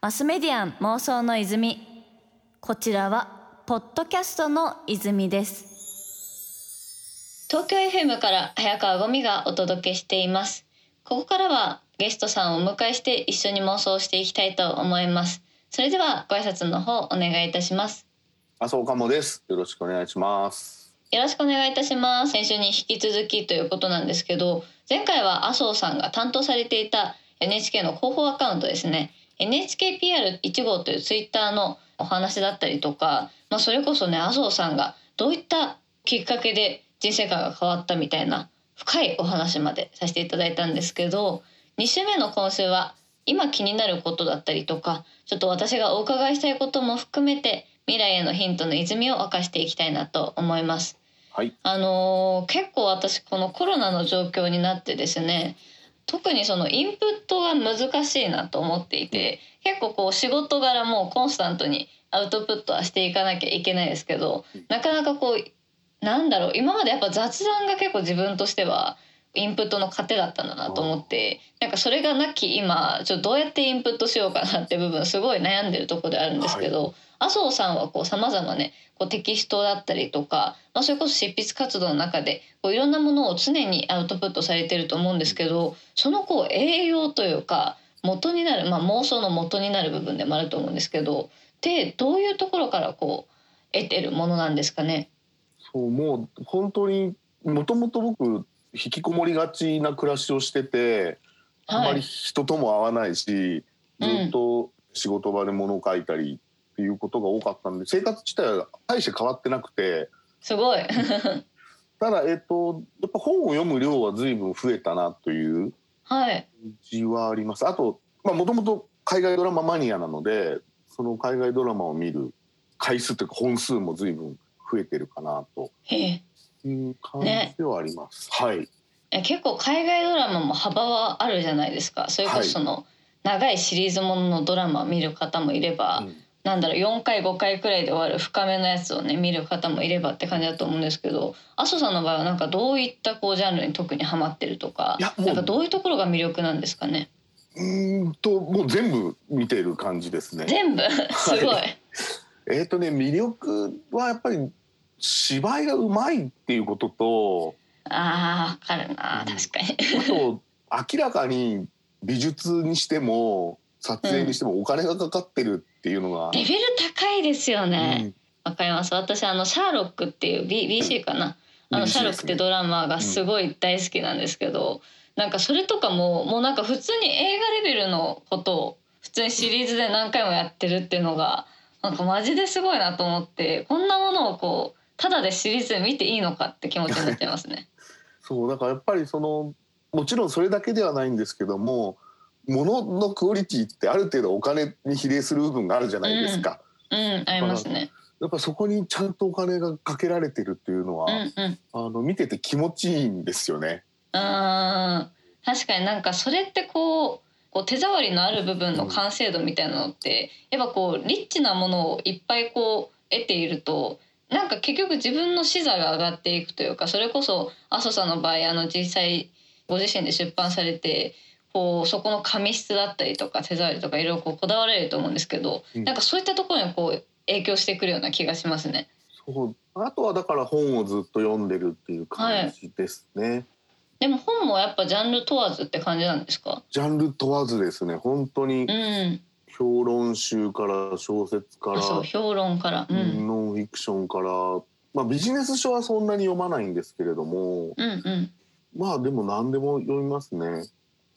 マスメディアン妄想の泉。こちらはポッドキャストの泉です。東京 FM から早川ゴミがお届けしています。ここからはゲストさんをお迎えして一緒に妄想していきたいと思います。それではご挨拶の方お願いいたします。麻生かもです。よろしくお願いします。よろしくお願いいたします。先週に引き続きということなんですけど前回は麻生さんが担当されていた NHK の広報アカウントですね NHKPR1 号というツイッターのお話だったりとか、まあ、それこそね麻生さんがどういったきっかけで人生観が変わったみたいな深いお話までさせていただいたんですけど2週目の今週は今気になることだったりとかちょっと私がお伺いしたいことも含めて未来へのヒントの泉を明かしていきたいなと思います。はい、あのー、結構私このコロナの状況になってですね特にそのインプットが難しいなと思っていて結構こう仕事柄もコンスタントにアウトプットはしていかなきゃいけないですけどなかなかこうなんだろう今までやっぱ雑談が結構自分としてはインプットの糧だったんだなと思ってなんかそれがなき今ちょっとどうやってインプットしようかなって部分すごい悩んでるとこであるんですけど、はい、麻生さんはこう様々ねこうテキストだったりとか、まあ、それこそ執筆活動の中でこういろんなものを常にアウトプットされてると思うんですけどそのこう栄養というか元になる、まあ、妄想の元になる部分でもあると思うんですけどでどういうところからこう得てるものなんですかね？そうもう本当にもともと僕引きこもりがちな暮らしをしてて、あまり人とも会わないしずっと仕事場で物を書いたりっていうことが多かったんで生活自体は大して変わってなくてすごいただえっとやっぱ本を読む量は随分増えたなという感じはあります。はい、あともともと海外ドラママニアなのでその海外ドラマを見る回数というか本数も随分増えてるかなという感じではあります。ね、はい。結構海外ドラマも幅はあるじゃないですか。それこそその、長いシリーズもののドラマを見る方もいれば、うんなんだろう4回5回くらいで終わる深めのやつをね見る方もいればって感じだと思うんですけど麻生さんの場合はなんかどういったこうジャンルに特にはまってるとかなんかどういうところが魅力なんですかね？うんともう全部見てる感じですね。全部？すごい、はい、えっ、とね魅力はやっぱり芝居がうまいっていうこととああ分かるな、確かに。あと明らかに美術にしても撮影にしてもお金がかかってるっていうのが、うん、レベル高いですよね。わ、うん、かります。私あのシャーロックっていう B BC かな、あのシャーロックってドラマがすごい大好きなんですけど、うん、なんかそれとかももうなんか普通に映画レベルのことを普通にシリーズで何回もやってるっていうのがなんかマジですごいなと思ってこんなものをこうただでシリーズで見ていいのかって気持ちになっちゃいますね。そうだからやっぱりそのもちろんそれだけではないんですけどももののクオリティってある程度お金に比例する部分があるじゃないですか。うん、うん、ありますね。やっぱそこにちゃんとお金がかけられてるっていうのは、うんうん、あの見てて気持ちいいんですよね。うん確かになんかそれってこうこう手触りのある部分の完成度みたいなのって、うん、やっぱこうリッチなものをいっぱいこう得ているとなんか結局自分の視座が上がっていくというかそれこそ阿蘇さんの場合あの実際ご自身で出版されてこうそこの紙質だったりとか手触りとかいろいろここだわれると思うんですけど、うん、なんかそういったところにこう影響してくるような気がしますね。そうあとはだから本をずっと読んでるっていう感じですね。はい、でも本もやっぱジャンル問わずって感じなんですか？ジャンル問わずですね。本当に、評論集から小説からそう評論から、うん、ノンフィクションから、まあビジネス書はそんなに読まないんですけれども、うんうん、まあでも何でも読みますね。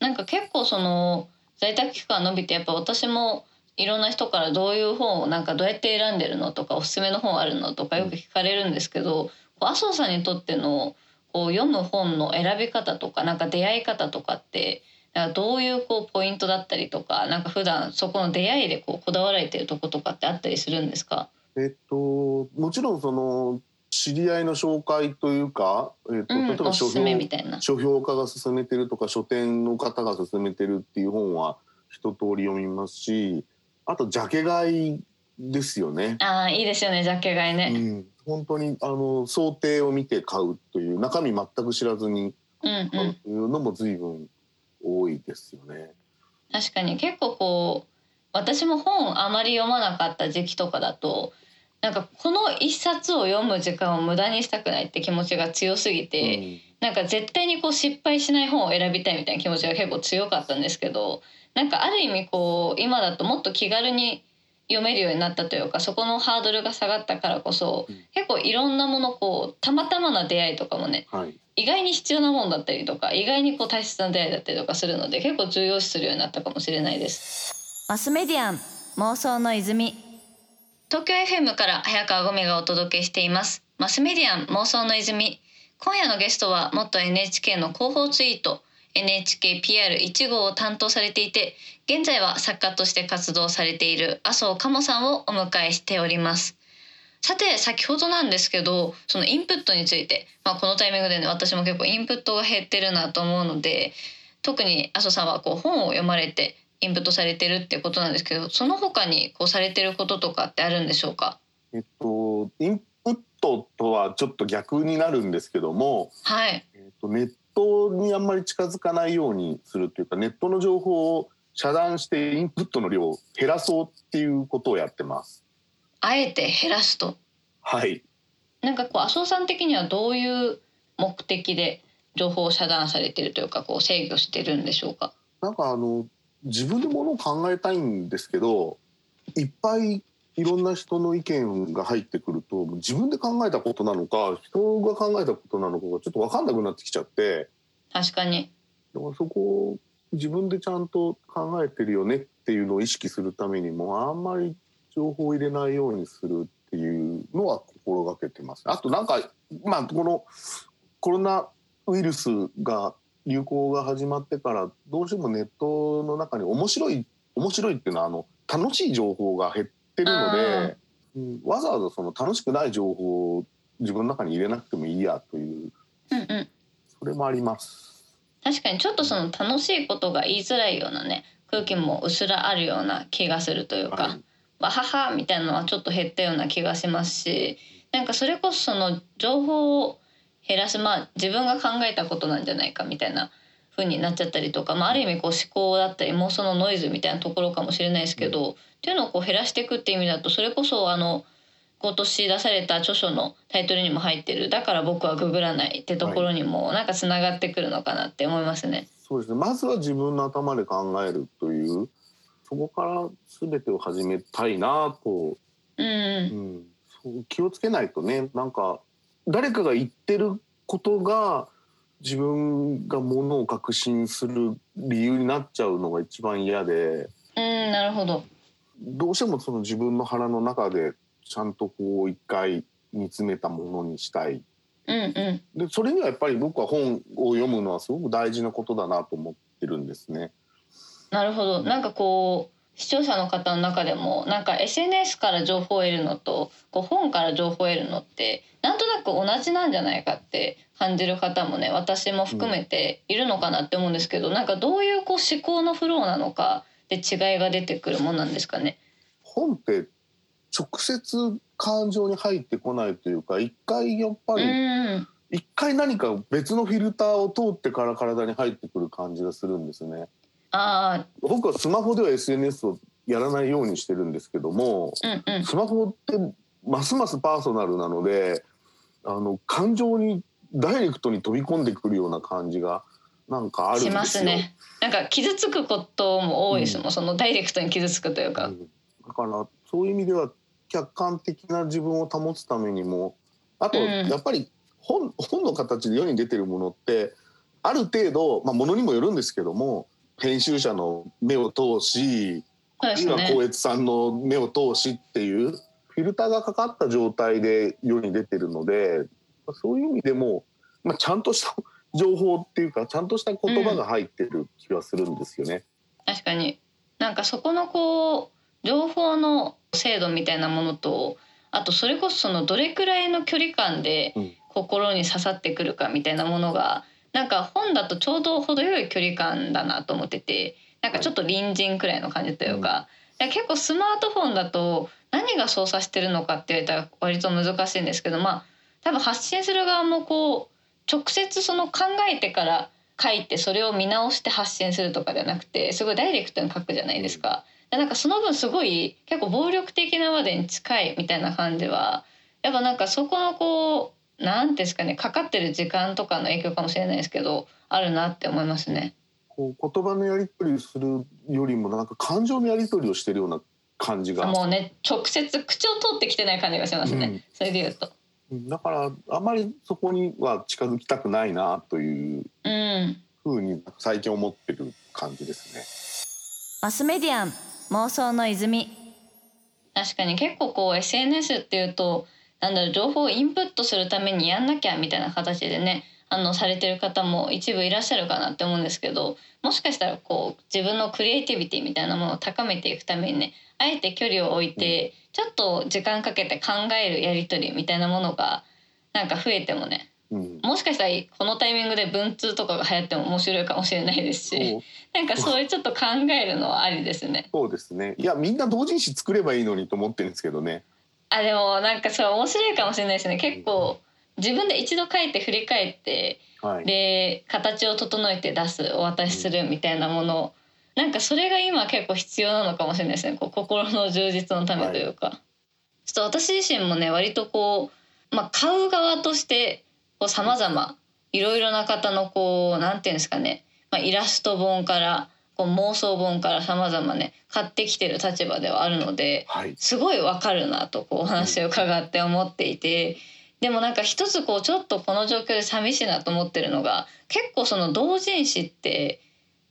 なんか結構その在宅期間伸びてやっぱ私もいろんな人からどういう本をなんかどうやって選んでるのとかおすすめの本あるのとかよく聞かれるんですけどこう麻生さんにとってのこう読む本の選び方とかなんか出会い方とかってなんかどういうこうポイントだったりとかなんか普段そこの出会いでこうこだわられてるとことかってあったりするんですか？えっともちろんその知り合いの紹介というか、えーと、うん、例えば書評書評家が勧めてるとか書店の方が勧めてるっていう本は一通り読みますしあとジャケ買いですよね。ああいいですよねジャケ買いね。うん、本当にあの想定を見て買うという中身全く知らずに買うというのも随分多いですよね。確かに結構こう私も本あまり読まなかった時期とかだとなんかこの一冊を読む時間を無駄にしたくないって気持ちが強すぎて、うん、なんか絶対にこう失敗しない本を選びたいみたいな気持ちが結構強かったんですけどなんかある意味こう今だともっと気軽に読めるようになったというかそこのハードルが下がったからこそ、うん、結構いろんなものこうたまたまな出会いとかもね、はい、意外に必要なもんだったりとか意外にこう大切な出会いだったりとかするので結構重要視するようになったかもしれないです。マスメディアン妄想の泉東京 FM から早川ゴミがお届けしています。マスメディアン妄想の泉。今夜のゲストは元 NHK の広報ツイート NHKPR1 号を担当されていて現在は作家として活動されている麻生鴨さんをお迎えしております。さて先ほどなんですけどそのインプットについて、まあ、このタイミングでね私も結構インプットが減ってるなと思うので特に麻生さんはこう本を読まれてインプットされてるってことなんですけどその他にこうされてることとかってあるんでしょうか？えっとインプットとはちょっと逆になるんですけども、はいえっと、ネットにあんまり近づかないようにするというかネットの情報を遮断してインプットの量を減らそうっていうことをやってます。あえて減らすと？はい。なんかこう麻生さん的にはどういう目的で情報を遮断されてるというかこう制御してるんでしょうか？なんかあの自分でものを考えたいんですけど、いっぱいいろんな人の意見が入ってくると自分で考えたことなのか人が考えたことなのかがちょっと分かんなくなってきちゃって確かにだからそこを自分でちゃんと考えてるよねっていうのを意識するためにもあんまり情報を入れないようにするっていうのは心がけてます。あとなんかまあこのコロナウイルスが流行が始まってからどうしてもネットの中に面白い面白いっていうのはあの楽しい情報が減ってるので、うん、わざわざその楽しくない情報を自分の中に入れなくてもいいやという、うんうん、それもあります。確かにちょっとその楽しいことが言いづらいようなね空気もうっすらあるような気がするというか、はい、わははみたいなのはちょっと減ったような気がしますしなんかそれこそその情報を減らすまあ自分が考えたことなんじゃないかみたいな風になっちゃったりとか、まあ、ある意味こう思考だったり妄想のノイズみたいなところかもしれないですけど、うん、っていうのをこう減らしていくっていう意味だとそれこそあの今年出された著書のタイトルにも入ってる「だから僕はググらない」ってところにもなんかつながってくるのかなって思いますね。はい、そうですね。まずは自分の頭で考えるというそこから全てを始めたいなと、うん、うん、そう気をつけないとねなんか誰かが言ってることが自分がものを確信する理由になっちゃうのが一番嫌で。うんなるほどどうしてもその自分の腹の中でちゃんとこう一回見つめたものにしたい。うんうん、でそれにはやっぱり僕は本を読むのはすごく大事なことだなと思ってるんですね。なるほどなんかこう視聴者の方の中でもなんか SNS から情報を得るのとこう本から情報を得るのってなんとなく同じなんじゃないかって感じる方もね私も含めているのかなって思うんですけど、うん、なんかどういうこう思考のフローなのかで違いが出てくるもんなんですかね。本って直接感情に入ってこないというか一回やっぱり一回何か別のフィルターを通ってから体に入ってくる感じがするんですね。あ僕はスマホでは SNS をやらないようにしてるんですけども、うんうん、スマホってますますパーソナルなのであの感情にダイレクトに飛び込んでくるような感じがなんかあるんですよ。しますね。なんか傷つくことも多いですもん、うん、そのダイレクトに傷つくというか。うん、だからそういう意味では客観的な自分を保つためにもあとやっぱり本,、本の形で世に出てるものってある程度、まあ、ものにもよるんですけども編集者の目を通し、あるいは光悦さんの目を通しっていうフィルターがかかった状態で世に出てるのでそういう意味でも、まあ、ちゃんとした 情報っていうかちゃんとした言葉が入ってる気はするんですよね。うん、確かに。なんかそこのこう情報の制度みたいなものとあとそれこそそのどれくらいの距離感で心に刺さってくるかみたいなものがなんか本だとちょうど程よい距離感だなと思っててなんかちょっと隣人くらいの感じというか、うん、結構スマートフォンだと何が操作してるのかって言われたら割と難しいんですけどまあ多分発信する側もこう直接その考えてから書いてそれを見直して発信するとかじゃなくてすごいダイレクトに書くじゃないですか。なんかその分すごい結構暴力的なまでに近いみたいな感じはやっぱなんかそこのこう何ですかねかかってる時間とかの影響かもしれないですけどあるなって思いますね。こう言葉のやり取りするよりもなんか感情のやり取りをしてるような感じが。もうね直接口を通ってきてない感じがしますね、うん、それで言うと。だからあまりそこには近づきたくないなというふうに最近思ってる感じですね。マスメディアン妄想の泉。確かに結構こう SNS っていうとなんだろう情報をインプットするためにやんなきゃみたいな形でねあのされてる方も一部いらっしゃるかなって思うんですけどもしかしたらこう自分のクリエイティビティみたいなものを高めていくためにねあえて距離を置いてちょっと時間かけて考えるやり取りみたいなものがなんか増えてもね、うん、もしかしたらこのタイミングで文通とかが流行っても面白いかもしれないですしなんかそういうちょっと考えるのはありですね。そうですねいやみんな同人誌作ればいいのにと思ってるんですけどね。あでもなんかそれ面白いかもしれないですね。結構自分で一度書いて振り返って、はい、で形を整えて出すお渡しするみたいなもの。なんかそれが今結構必要なのかもしれないですね。こう心の充実のためというか、はい、ちょっと私自身もね割とこう、まあ、買う側としてさまざまいろいろな方のこうなんていうんですかね、まあ、イラスト本からこう妄想本からさまざまね買ってきてる立場ではあるので、はい、すごいわかるなとこうお話を伺って思っていて。でもなんか一つこうちょっとこの状況で寂しいなと思ってるのが結構その同人誌って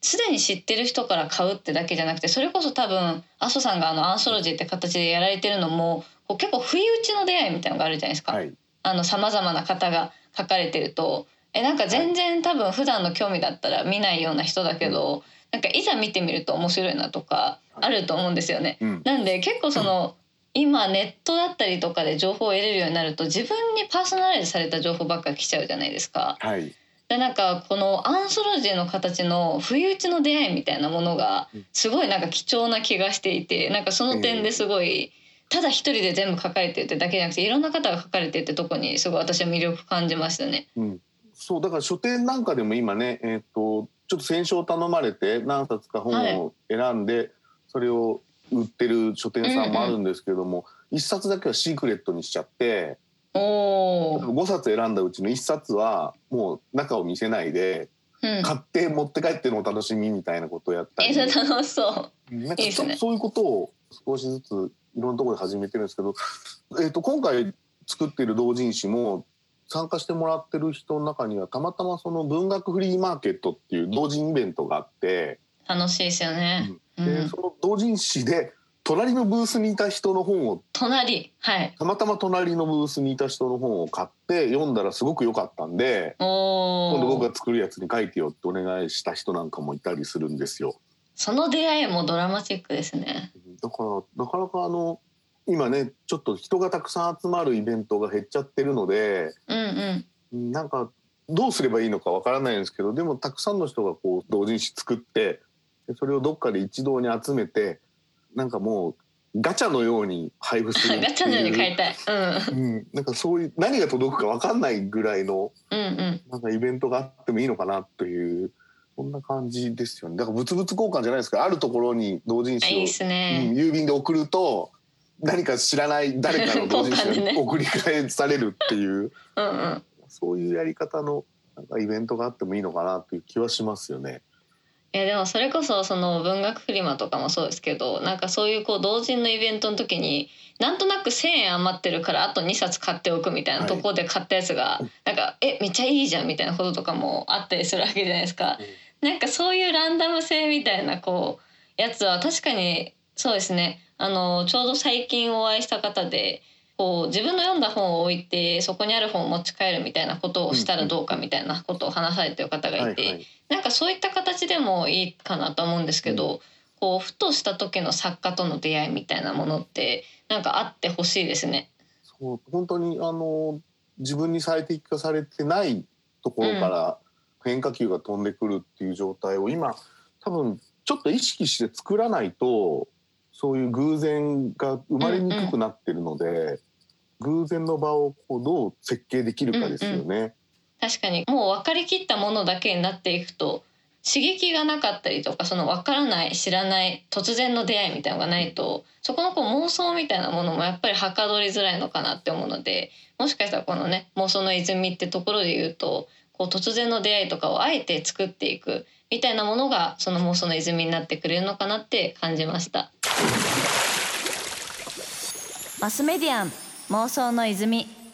すでに知ってる人から買うってだけじゃなくてそれこそ多分阿蘇さんがあのアンソロジーって形でやられてるのもこう結構不意打ちの出会いみたいなのがあるじゃないですか。はい、あの様々な方が書かれてるとえなんか全然多分普段の興味だったら見ないような人だけど、なんかいざ見てみると面白いなとかあると思うんですよね。うん、なんで結構その、今ネットだったりとかで情報を得れるようになると自分にパーソナライズされた情報ばっかり来ちゃうじゃないですか。はいでなんかこのアンソロジーの形の不意打ちの出会いみたいなものがすごいなんか貴重な気がしていてなんかその点ですごいただ一人で全部書かれてるってだけじゃなくていろんな方が書かれてるってとこにすごい私は魅力感じましたね。うん、そうだから書店なんかでも今ね、えーと、ちょっと選書を頼まれて何冊か本を選んで、それを売ってる書店さんもあるんですけども、一、うんうん、冊だけはシークレットにしちゃってお5冊選んだうちの1冊はもう中を見せないで、うん、買って持って帰ってのお楽しみみたいなことをやったり、え楽しそう。なんかそういうことを少しずついろんなところで始めてるんですけど、えーと、今回作っている同人誌も参加してもらってる人の中にはたまたまその文学フリーマーケットっていう同人イベントがあって楽しいですよね。うん、で、その同人誌で隣のブースにいた人の本を隣はいたまたま隣のブースにいた人の本を買って読んだらすごく良かったんで今度僕が作るやつに書いてよってお願いした人なんかもいたりするんですよ。その出会いもドラマチックですね。だからなかなかあの今ねちょっと人がたくさん集まるイベントが減っちゃってるので、うんうん、なんかどうすればいいのかわからないんですけどでもたくさんの人がこう同人誌作ってそれをどっかで一堂に集めてなんかもうガチャのように配布するガチャのように買いたい、うん、うん、なんかそういう何が届くか分かんないぐらいの、うんうん、なんかイベントがあってもいいのかなというそんな感じですよね。だから物々交換じゃないですかあるところに同人誌をいい、ね。うん、郵便で送ると何か知らない誰かの同人誌が送り返されるっていう。うん、うん、そういうやり方のなんかイベントがあってもいいのかなという気はしますよね。いやでもそれこそその文学フリマとかもそうですけどなんかそういうこう同人のイベントの時になんとなく1,000円余ってるからあと2冊買っておくみたいなところで買ったやつが、はい、なんかえめっちゃいいじゃんみたいなこととかもあったりするわけじゃないですか。なんかそういうランダム性みたいなこうやつは確かにそうですね。あのちょうど最近お会いした方でこう自分の読んだ本を置いてそこにある本を持ち帰るみたいなことをしたらどうかみたいなことを話されてる方がいて、はいはい、なんかそういった形でもいいかなと思うんですけど、うん、こうふとした時の作家との出会いみたいなものってなんかあってほしいですね。そう本当にあの自分に最適化されてないところから変化球が飛んでくるっていう状態を今多分ちょっと意識して作らないとそういう偶然が生まれにくくなってるので、うんうん、偶然の場をこうどう設計できるかですよね。確かにもう分かりきったものだけになっていくと刺激がなかったりとかその分からない知らない突然の出会いみたいなのがないとそこのこう妄想みたいなものもやっぱりはかどりづらいのかなって思うのでもしかしたらこのね妄想の泉ってところで言うとこう突然の出会いとかをあえて作っていくみたいなものがその妄想の泉になってくれるのかなって感じました。マスメディアン妄想の泉。